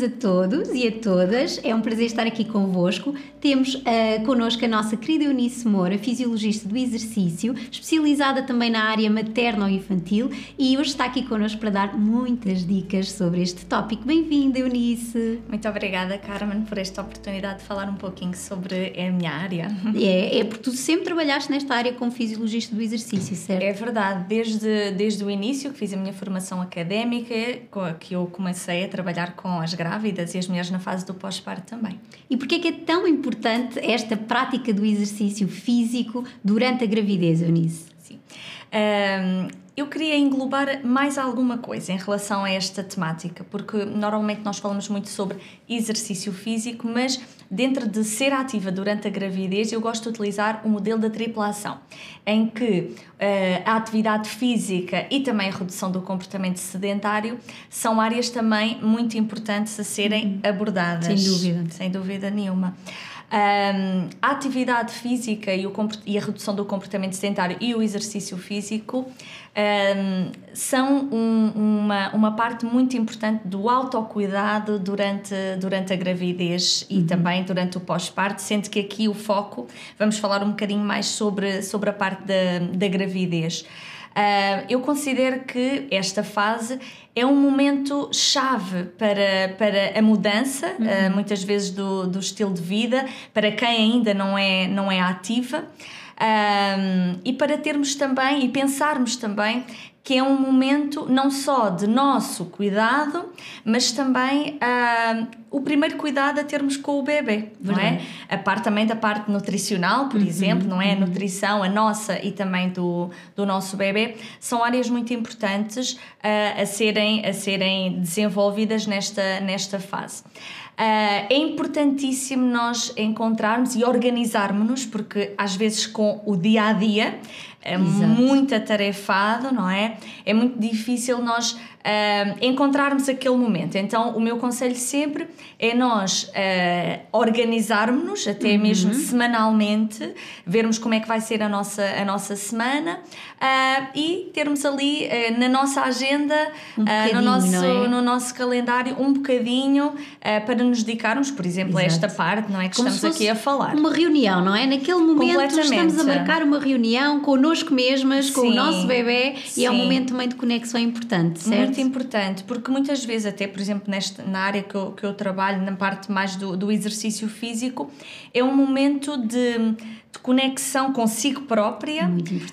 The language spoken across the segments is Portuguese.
bem-vindos a todos e a todas. É um prazer estar aqui convosco. Temos uh, connosco a nossa querida Eunice Moura, fisiologista do exercício, especializada também na área materno-infantil e hoje está aqui connosco para dar muitas dicas sobre este tópico. Bem-vinda, Eunice. Muito obrigada, Carmen, por esta oportunidade de falar um pouquinho sobre a minha área. É, é porque tu sempre trabalhaste nesta área como fisiologista do exercício, certo? É verdade, desde, desde o início que fiz a minha formação académica, que eu comecei a trabalhar com as grávidas e as mulheres na fase do pós-parto também. E porquê é que é tão importante esta prática do exercício físico durante a gravidez, Eunice? Sim. Um, eu queria englobar mais alguma coisa em relação a esta temática, porque normalmente nós falamos muito sobre exercício físico, mas dentro de ser ativa durante a gravidez, eu gosto de utilizar o modelo da tripla ação, em que uh, a atividade física e também a redução do comportamento sedentário são áreas também muito importantes a serem uhum. abordadas. Sem dúvida. Sem dúvida nenhuma. A atividade física e, o, e, a redução do comportamento sedentário e o exercício físico um, são um, uma, uma parte muito importante do autocuidado durante, durante a gravidez e uhum. também durante o pós-parto, sendo que aqui o foco, vamos falar um bocadinho mais sobre, sobre a parte da, da gravidez. Uh, eu considero que esta fase é um momento chave para, para a mudança, uhum. uh, muitas vezes do, do estilo de vida, para quem ainda não é, não é ativa. Um, e para termos também e pensarmos também que é um momento não só de nosso cuidado, mas também uh, o primeiro cuidado a termos com o bebê, não é? A parte também da parte nutricional, por uhum, exemplo, não é? A uhum. nutrição, a nossa e também do, do nosso bebê, são áreas muito importantes uh, a, serem, a serem desenvolvidas nesta, nesta fase. Uh, é importantíssimo nós encontrarmos e organizarmos-nos, porque às vezes com o dia a dia é Exato. muito atarefado, não é? É muito difícil nós uh, encontrarmos aquele momento. Então, o meu conselho sempre é nós uh, organizarmos-nos, até uhum. mesmo semanalmente, vermos como é que vai ser a nossa, a nossa semana uh, e termos ali na nossa agenda, um no, nosso, é? no nosso calendário, um bocadinho para nos dedicarmos, por exemplo, Exato. a esta parte, não é? Que como estamos aqui a falar. Uma reunião, não é? Naquele momento estamos a marcar uma reunião connosco mesmas, com Sim. o nosso bebê Sim. e é um momento também de conexão importante, certo? Muito importante, porque muitas vezes, até por exemplo, nesta, na área que eu, que eu trabalho, na parte mais do, do exercício físico, é um momento de de conexão consigo própria,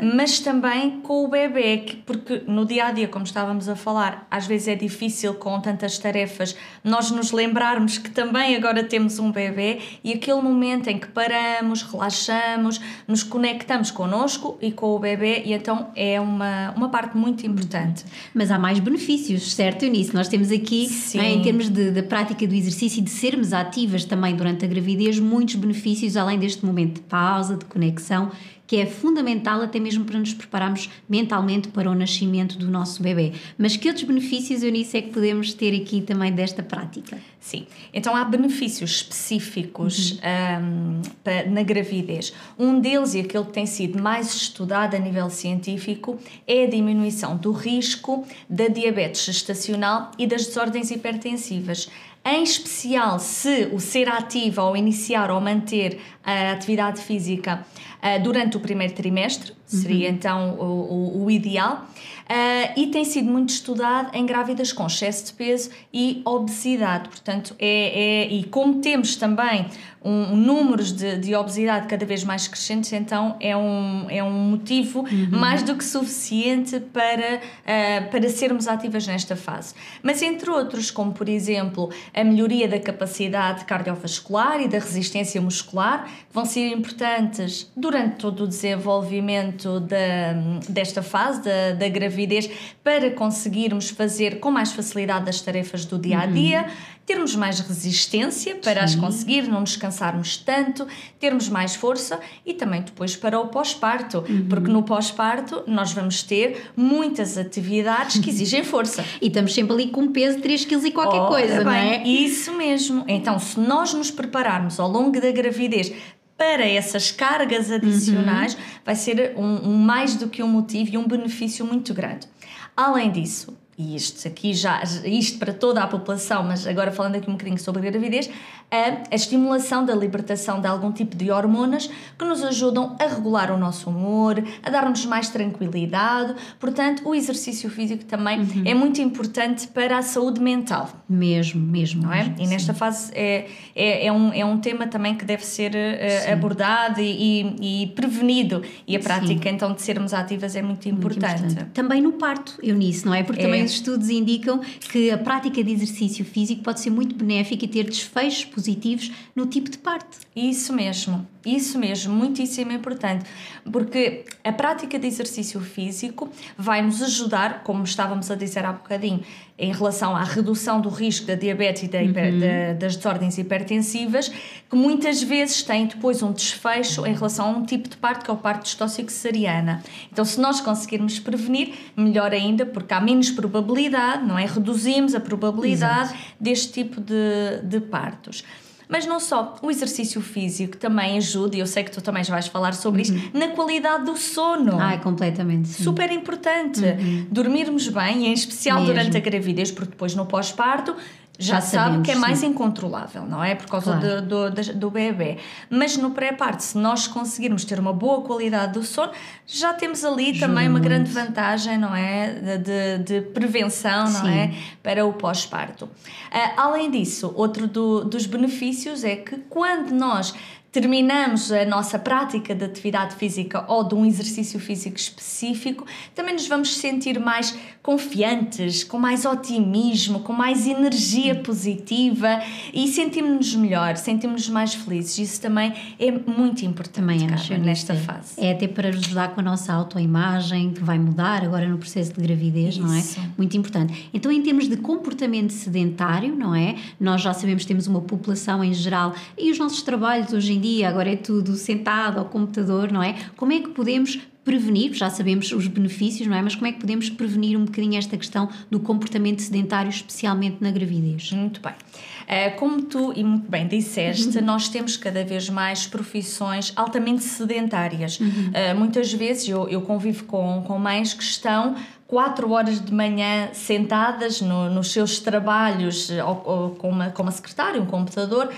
mas também com o bebê, porque no dia a dia, como estávamos a falar, às vezes é difícil com tantas tarefas nós nos lembrarmos que também agora temos um bebê e aquele momento em que paramos, relaxamos, nos conectamos connosco e com o bebê, e então é uma, uma parte muito importante. Mas há mais benefícios, certo, Eunice? Nós temos aqui, é, em termos de, de prática do exercício e de sermos ativas também durante a gravidez, muitos benefícios além deste momento de pausa, de conexão, que é fundamental até mesmo para nos prepararmos mentalmente para o nascimento do nosso bebê. Mas que outros benefícios, Eunice, é que podemos ter aqui também desta prática? Sim, então há benefícios específicos uhum. um, na gravidez. Um deles, e aquele que tem sido mais estudado a nível científico, é a diminuição do risco da diabetes gestacional e das desordens hipertensivas em especial se o ser ativo ao iniciar ou manter a atividade física uh, durante o primeiro trimestre, seria uhum. então o, o, o ideal. Uh, e tem sido muito estudado em grávidas com excesso de peso e obesidade. Portanto, é, é e como temos também um, um números de, de, obesidade cada vez mais crescentes, então é um, é um motivo uhum. mais do que suficiente para, uh, para sermos ativas nesta fase. Mas entre outros, como por exemplo a melhoria da capacidade cardiovascular e da resistência muscular, vão ser importantes durante todo o desenvolvimento da, desta fase da, da gravidez para conseguirmos fazer com mais facilidade as tarefas do dia a dia, uhum. termos mais resistência para Sim. as conseguir, não nos cansarmos tanto, termos mais força e também depois para o pós-parto, uhum. porque no pós-parto nós vamos ter muitas atividades que exigem força. e estamos sempre ali com peso de 3 kg e qualquer oh, coisa, bem, não é? Isso mesmo. Então, se nós nos prepararmos ao longo da gravidez para essas cargas adicionais uhum. vai ser um, um, mais do que um motivo e um benefício muito grande. Além disso, e isto aqui já, isto para toda a população, mas agora falando aqui um bocadinho sobre a gravidez, a, a estimulação da libertação de algum tipo de hormonas que nos ajudam a regular o nosso humor, a dar-nos mais tranquilidade. Portanto, o exercício físico também uhum. é muito importante para a saúde mental. Mesmo, mesmo. Não é? Mesmo, e nesta fase é, é, é, um, é um tema também que deve ser uh, abordado e, e, prevenido. E a prática, sim. então, de sermos ativas é muito importante. muito importante. Também no parto, Eunice, não é? Porque é. também os estudos indicam que a prática de exercício físico pode ser muito benéfica e ter desfechos positivos no tipo de parto. Isso mesmo, isso mesmo, muitíssimo importante, porque a prática de exercício físico vai nos ajudar, como estávamos a dizer há bocadinho, em relação à redução do risco da diabetes e da hiper, uhum. da, das desordens hipertensivas, que muitas vezes têm depois um desfecho em relação a um tipo de parto, que é o parto distóxico cesariana. Então, se nós conseguirmos prevenir, melhor ainda, porque há menos probabilidade, não é? Reduzimos a probabilidade Exato. deste tipo de, de partos. Mas não só, o exercício físico também ajuda, e eu sei que tu também já vais falar sobre uhum. isso, na qualidade do sono. Ah, completamente. Sim. Super importante. Uhum. Dormirmos bem, em especial Mesmo. durante a gravidez, porque depois no pós-parto já, já sabe sabemos, que é mais sim. incontrolável, não é? Por causa claro. do, do, do bebê. Mas no pré-parto, se nós conseguirmos ter uma boa qualidade do sono, já temos ali também uma grande vantagem, não é? De, de prevenção, não sim. é? Para o pós-parto. Uh, além disso, outro do, dos benefícios é que quando nós terminamos a nossa prática de atividade física ou de um exercício físico específico, também nos vamos sentir mais confiantes, com mais otimismo, com mais energia positiva e sentimos-nos melhor, sentimos-nos mais felizes. Isso também é muito importante também acho, nesta fase. É até para ajudar com a nossa autoimagem, que vai mudar agora no processo de gravidez, Isso. não é? Muito importante. Então, em termos de comportamento sedentário, não é? Nós já sabemos que temos uma população em geral e os nossos trabalhos hoje em dia, agora é tudo sentado ao computador, não é? Como é que podemos prevenir, já sabemos os benefícios, não é? Mas como é que podemos prevenir um bocadinho esta questão do comportamento sedentário, especialmente na gravidez? Muito bem. Uh, como tu e muito bem disseste, uhum. nós temos cada vez mais profissões altamente sedentárias. Uhum. Uh, muitas vezes eu, eu convivo com, com mães que estão quatro horas de manhã sentadas no, nos seus trabalhos ou, ou, com, uma, com uma secretária, um computador,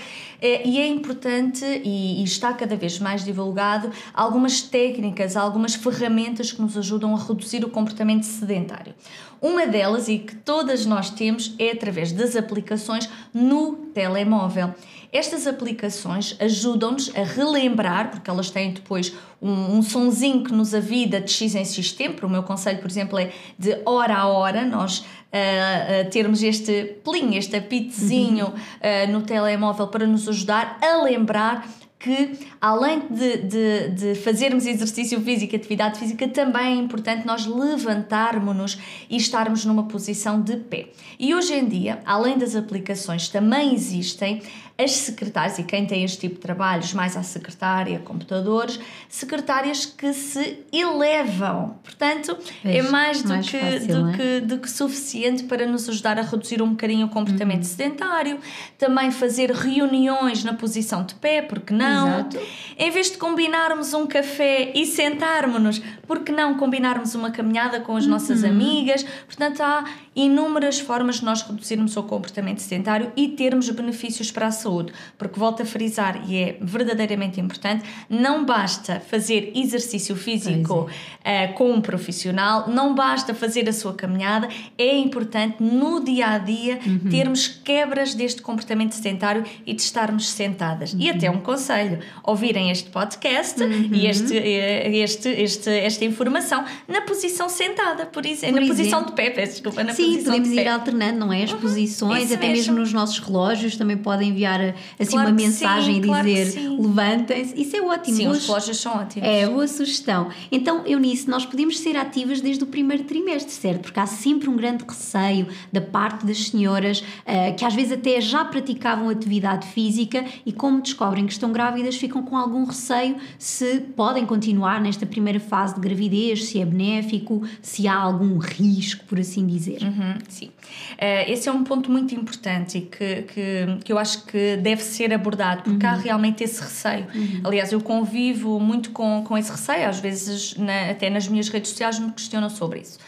e é importante e, e, está cada vez mais divulgado algumas técnicas, algumas ferramentas que nos ajudam a reduzir o comportamento sedentário. Uma delas, e que todas nós temos, é através das aplicações no telemóvel. Estas aplicações ajudam-nos a relembrar, porque elas têm depois um, um sonzinho que nos avida de X em X tempo. O meu conselho, por exemplo, é de hora a hora nós uh, termos este plim, este apitozinho uh, no telemóvel para nos ajudar a lembrar que, além de, de, de, fazermos exercício físico, atividade física, também é importante nós levantarmos-nos e estarmos numa posição de pé. E hoje em dia, além das aplicações, também existem as secretárias, e quem tem este tipo de trabalhos, mais a secretária, computadores, secretárias que se elevam. Portanto, é mais, do, mais que, fácil, do, é? que, do que suficiente para nos ajudar a reduzir um bocadinho o comportamento uhum. sedentário, também fazer reuniões na posição de pé, porque não? Exato. Em vez de combinarmos um café e sentarmos-nos, porque não combinarmos uma caminhada com as uhum. nossas amigas? Portanto, há inúmeras formas de nós reduzirmos o comportamento sedentário e termos benefícios para a saúde. Porque, volto a frisar, e é verdadeiramente importante, não basta fazer exercício físico uh, com um profissional, não basta fazer a sua caminhada, é importante no dia a dia uhum. termos quebras deste comportamento sedentário e de estarmos sentadas. Uhum. E até um conselho: ouvirem este podcast uhum. e este, eh, este, este, esta informação na posição sentada, por exemplo, por na exemplo. posição de pé, peço desculpa, na Sim, podemos ir alternando, não é? As uhum. posições, até mesmo. mesmo nos nossos relógios também podem enviar assim claro uma mensagem sim, e dizer claro levantem-se. Isso é ótimo. Sim, os relógios são ótimos. É, boa sugestão. Então, Eunice, nós podemos ser ativas desde o primeiro trimestre, certo? Porque há sempre um grande receio da parte das senhoras uh, que às vezes até já praticavam atividade física e como descobrem que estão grávidas ficam com algum receio se podem continuar nesta primeira fase de gravidez, se é benéfico, se há algum risco, por assim dizer. Uhum, sim. Uh, esse é um ponto muito importante e que, que, que eu acho que deve ser abordado, porque uhum. há realmente esse receio. Uhum. Aliás, eu convivo muito com, com esse receio, às vezes na, até nas minhas redes sociais me questionam sobre isso.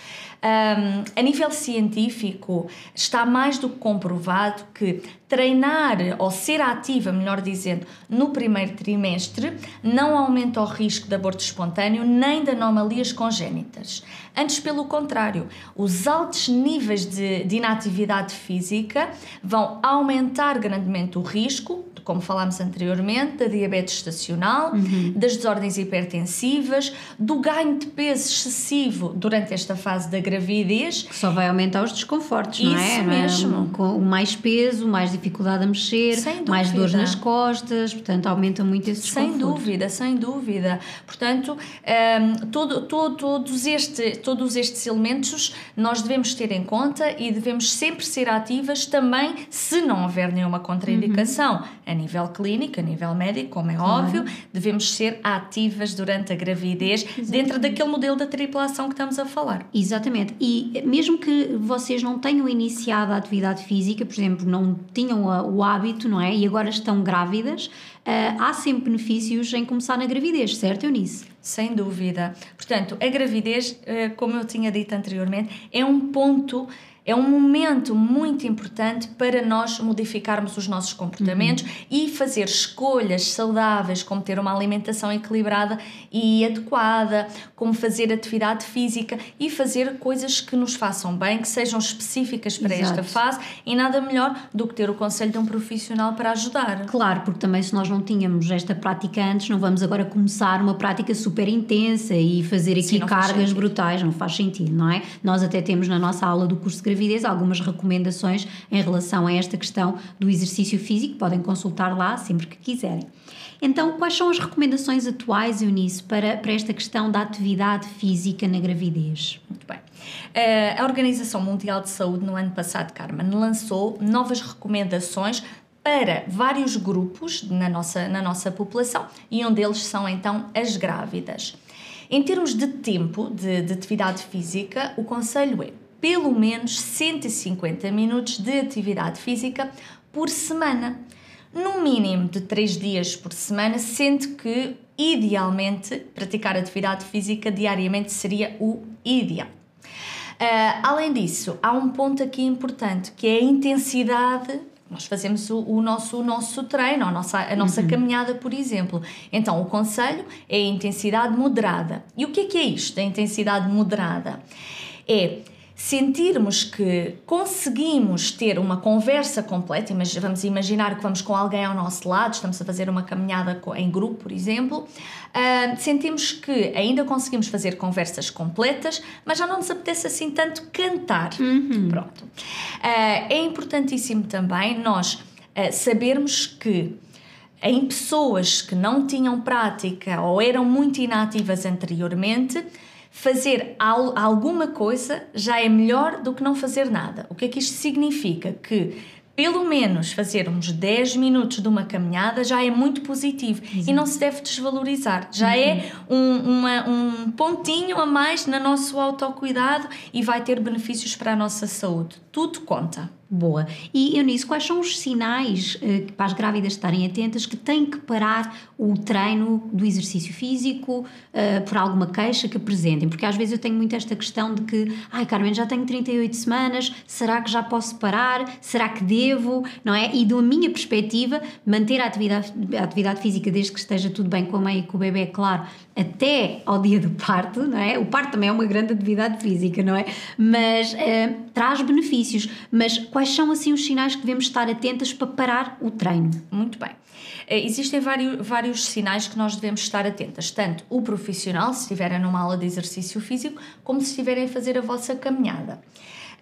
Um, a nível científico, está mais do que comprovado que treinar ou ser ativa, melhor dizendo, no primeiro trimestre não aumenta o risco de aborto espontâneo nem de anomalias congénitas. Antes, pelo contrário, os altos níveis de, de inatividade física vão aumentar grandemente o risco como falámos anteriormente, da diabetes estacional, uhum. das desordens hipertensivas, do ganho de peso excessivo durante esta fase da gravidez. Que só vai aumentar os desconfortos, Isso não é? Isso mesmo. Com mais peso, mais dificuldade a mexer, mais dores nas costas, portanto aumenta muito esse desconforto. Sem dúvida, sem dúvida. Portanto, um, ehm, todo, todo, todos, este, todos estes elementos nós devemos ter em conta e devemos sempre ser ativas também se não houver nenhuma contraindicação. Uhum nível clínico, a nível médico, como é claro. óbvio, devemos ser ativas durante a gravidez, Exatamente. dentro daquele modelo da triplação que estamos a falar. Exatamente. E mesmo que vocês não tenham iniciado a atividade física, por exemplo, não tinham o hábito, não é? E agora estão grávidas, Uh, há sempre benefícios em começar na gravidez, certo, Eunice? Sem dúvida. Portanto, a gravidez, uh, como eu tinha dito anteriormente, é um ponto é um momento muito importante para nós modificarmos os nossos comportamentos uhum. e fazer escolhas saudáveis, como ter uma alimentação equilibrada e adequada, como fazer atividade física e fazer coisas que nos façam bem, que sejam específicas para Exato. esta fase e nada melhor do que ter o conselho de um profissional para ajudar. Claro, porque também se nós não tínhamos esta prática antes, não vamos agora começar uma prática super intensa e fazer aqui Sim, cargas brutais, não faz sentido, não é? Nós até temos na nossa aula do curso de gravidez algumas recomendações em relação a esta questão do exercício físico, podem consultar lá sempre que quiserem. Então, quais são as recomendações atuais, Eunice, para, para esta questão da atividade física na gravidez? Muito bem. Uh, a Organização Mundial de Saúde, no ano passado, Carmen, lançou novas recomendações para vários grupos na nossa, na nossa população e um deles são então as grávidas. Em termos de tempo de, de atividade física, o conselho é pelo menos 150 minutos de atividade física por semana. No mínimo de 3 dias por semana, sendo que, idealmente, praticar atividade física diariamente seria o ideal. Uh, além disso, há um ponto aqui importante que é a intensidade nós fazemos o, o, nosso, o nosso treino, a nossa, a nossa uhum. caminhada, por exemplo. Então, o conselho é a intensidade moderada. E o que é que é isto, a intensidade moderada? É sentirmos que conseguimos ter uma conversa completa, vamos imaginar que vamos com alguém ao nosso lado, estamos a fazer uma caminhada em grupo, por exemplo, uh, sentimos que ainda conseguimos fazer conversas completas, mas já não nos apetece assim tanto cantar. Uhum. Pronto. Uh, é importantíssimo também nós uh, sabermos que em pessoas que não tinham prática ou eram muito inativas anteriormente, fazer alguma coisa já é melhor do que não fazer nada. O que é que isto significa? Que pelo menos fazer uns 10 minutos de uma caminhada já é muito positivo Exato. e não se deve desvalorizar. Já uhum. é um, uma, um pontinho a mais no nosso autocuidado e vai ter benefícios para a nossa saúde. Tudo conta. Boa. E Eunice, quais são os sinais uh, para as grávidas estarem atentas que têm que parar o treino do exercício físico uh, por alguma queixa que apresentem? Porque às vezes eu tenho muito esta questão de que, ai Carmen, já tenho 38 semanas, será que já posso parar? Será que devo? Não é? E da minha perspectiva, manter a atividade, a atividade física desde que esteja tudo bem com a mãe e com o bebê, claro, até ao dia do parto, não é? O parto também é uma grande atividade física, não é? Mas uh, traz benefícios. Mas quais são assim os sinais que devemos estar atentas para parar o treino? Muito bem. Eh, existem vários, vários sinais que nós devemos estar atentas, tanto o profissional, se estiverem numa aula de exercício físico, como se estiverem a fazer a vossa caminhada.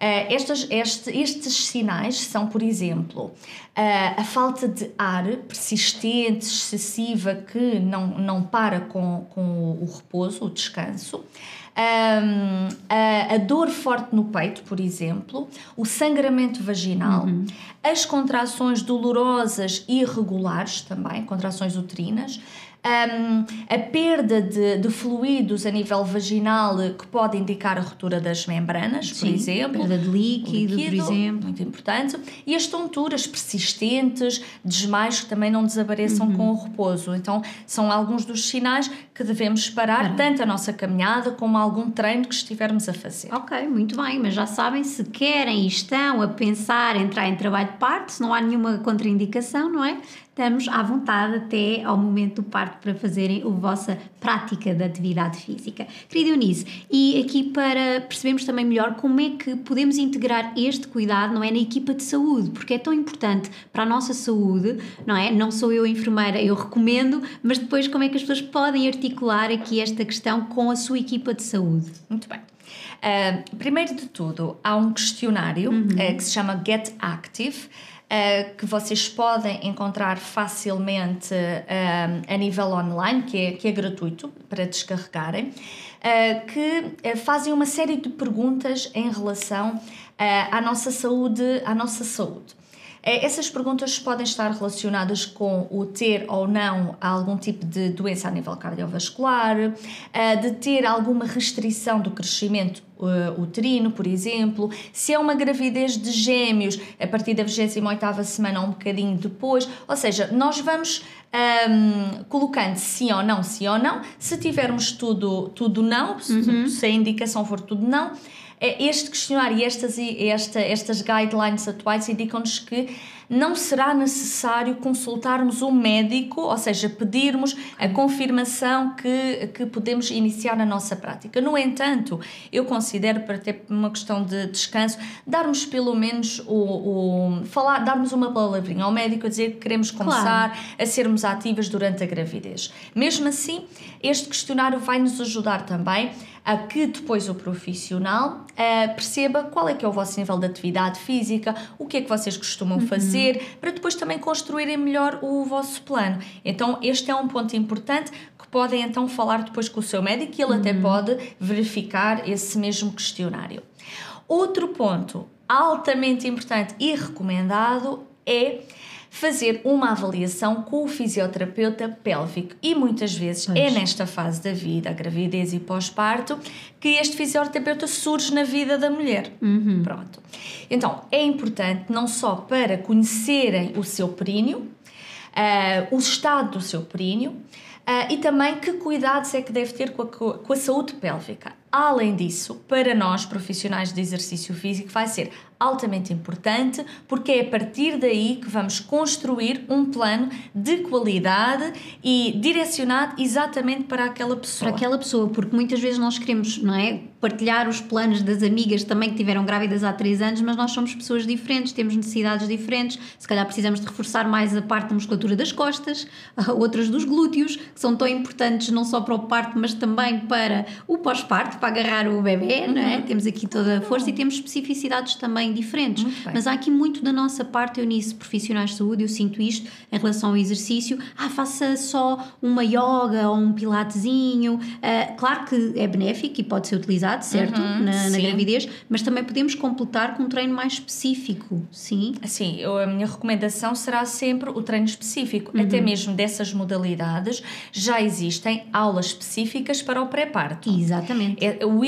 Estas, este, estes sinais são, por exemplo, uh, a falta de ar persistente, excessiva, que não, não para com, com o repouso, o descanso um, a, a, dor forte no peito, por exemplo, o sangramento vaginal, uhum. as contrações dolorosas e irregulares também, contrações uterinas, um, a perda de, de, fluidos a nível vaginal que pode indicar a ruptura das membranas, Sim, por exemplo. Perda de líquido, líquido, por exemplo. Muito importante. E as tonturas persistentes, desmaios que também não desapareçam uhum. com o repouso. Então, são alguns dos sinais que devemos parar, tanto a nossa caminhada como algum treino que estivermos a fazer. Ok, muito bem, mas já sabem, se querem e estão a pensar em entrar em trabalho de parto, se não há nenhuma contraindicação, não é? estamos à vontade até ao momento do parto para fazerem a vossa prática da atividade física. Querida Eunice, e aqui para percebermos também melhor como é que podemos integrar este cuidado, não é, na equipa de saúde, porque é tão importante para a nossa saúde, não é? Não sou eu a enfermeira, eu recomendo, mas depois como é que as pessoas podem articular aqui esta questão com a sua equipa de saúde? Muito bem. Uh, primeiro de tudo, há um questionário uhum. uh, que se chama Get Active que vocês podem encontrar facilmente a nível online, que é, que é gratuito para descarregarem, uh, que fazem uma série de perguntas em relação à nossa saúde, à nossa saúde. Essas perguntas podem estar relacionadas com o ter ou não algum tipo de doença a nível cardiovascular, de ter alguma restrição do crescimento uh, uterino, por exemplo, se é uma gravidez de gêmeos a partir da 28 semana ou um bocadinho depois, ou seja, nós vamos um, colocando sim ou não, sim ou não, se tivermos tudo, tudo não, uhum. se a indicação for tudo não, é este questionário e estas, esta, estas guidelines atuais indicam-nos que não será necessário consultarmos um médico, ou seja, pedirmos a confirmação que, que podemos iniciar a nossa prática. No entanto, eu considero, para ter uma questão de descanso, darmos pelo menos o, o falar, darmos uma palavrinha ao médico a dizer que queremos começar claro. a sermos ativas durante a gravidez. Mesmo assim, este questionário vai nos ajudar também a que depois o profissional uh, perceba qual é que é o vosso nível de atividade física, o que é que vocês costumam uhum. fazer, para depois também construírem melhor o vosso plano. Então, este é um ponto importante que podem então falar depois com o seu médico e ele uhum. até pode verificar esse mesmo questionário. Outro ponto altamente importante e recomendado é fazer uma avaliação com o fisioterapeuta pélvico. E muitas vezes pois. é nesta fase da vida, a gravidez e pós-parto, que este fisioterapeuta surge na vida da mulher. Uhum. Pronto. Então, é importante não só para conhecerem o seu períneo, uh, o estado do seu períneo, uh, e também que cuidados é que deve ter com a, com a saúde pélvica. Além disso, para nós profissionais de exercício físico, vai ser altamente importante, porque é a partir daí que vamos construir um plano de qualidade e direcionado exatamente para aquela pessoa. Para aquela pessoa, porque muitas vezes nós queremos, não é, partilhar os planos das amigas também que tiveram grávidas há 3 anos, mas nós somos pessoas diferentes, temos necessidades diferentes, se calhar precisamos de reforçar mais a parte da musculatura das costas, outras dos glúteos, que são tão importantes não só para o parto, mas também para o pós-parto, para agarrar o bebê, uhum. não é? Temos aqui toda a força uhum. e temos especificidades também diferentes. Mas há aqui muito da nossa parte, eu nisso, profissionais de saúde, eu sinto isto em relação ao exercício. Ah, faça só uma yoga ou um pilatezinho. Uh, claro que é benéfico e pode ser utilizado, certo? Uhum, na, na, gravidez, mas também podemos completar com um treino mais específico, sim? Sim, eu, a minha recomendação será sempre o treino específico. Uhum. Até mesmo dessas modalidades já existem aulas específicas para o pré-parto. Exatamente. É, o,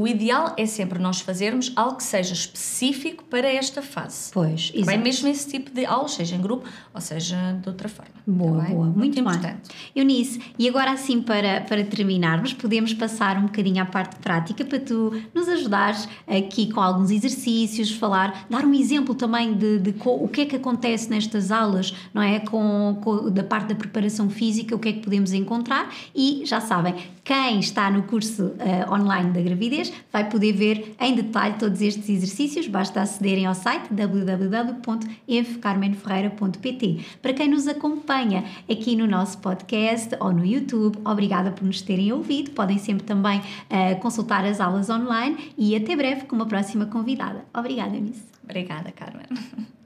o ideal é sempre nós fazermos algo que seja específico específico para esta fase. Pois, exato. Bem, mesmo esse tipo de aulas, seja em grupo ou seja de outra forma. Boa, tá boa, muito, muito importante. Eunice, e agora assim para, para terminarmos, podemos passar um bocadinho à parte prática para tu nos ajudares aqui com alguns exercícios, falar, dar um exemplo também de, de, o que é que acontece nestas aulas, não é? Com, com, da parte da preparação física, o que é que podemos encontrar e já sabem, quem está no curso uh, online da gravidez vai poder ver em detalhe todos estes exercícios, basta acederem ao site www.evcarmenferreira.pt. Para quem nos acompanha aqui no nosso podcast ou no YouTube, obrigada por nos terem ouvido. Podem sempre também uh, consultar as aulas online e até breve com uma próxima convidada. Obrigada, Miss. Obrigada, Carmen.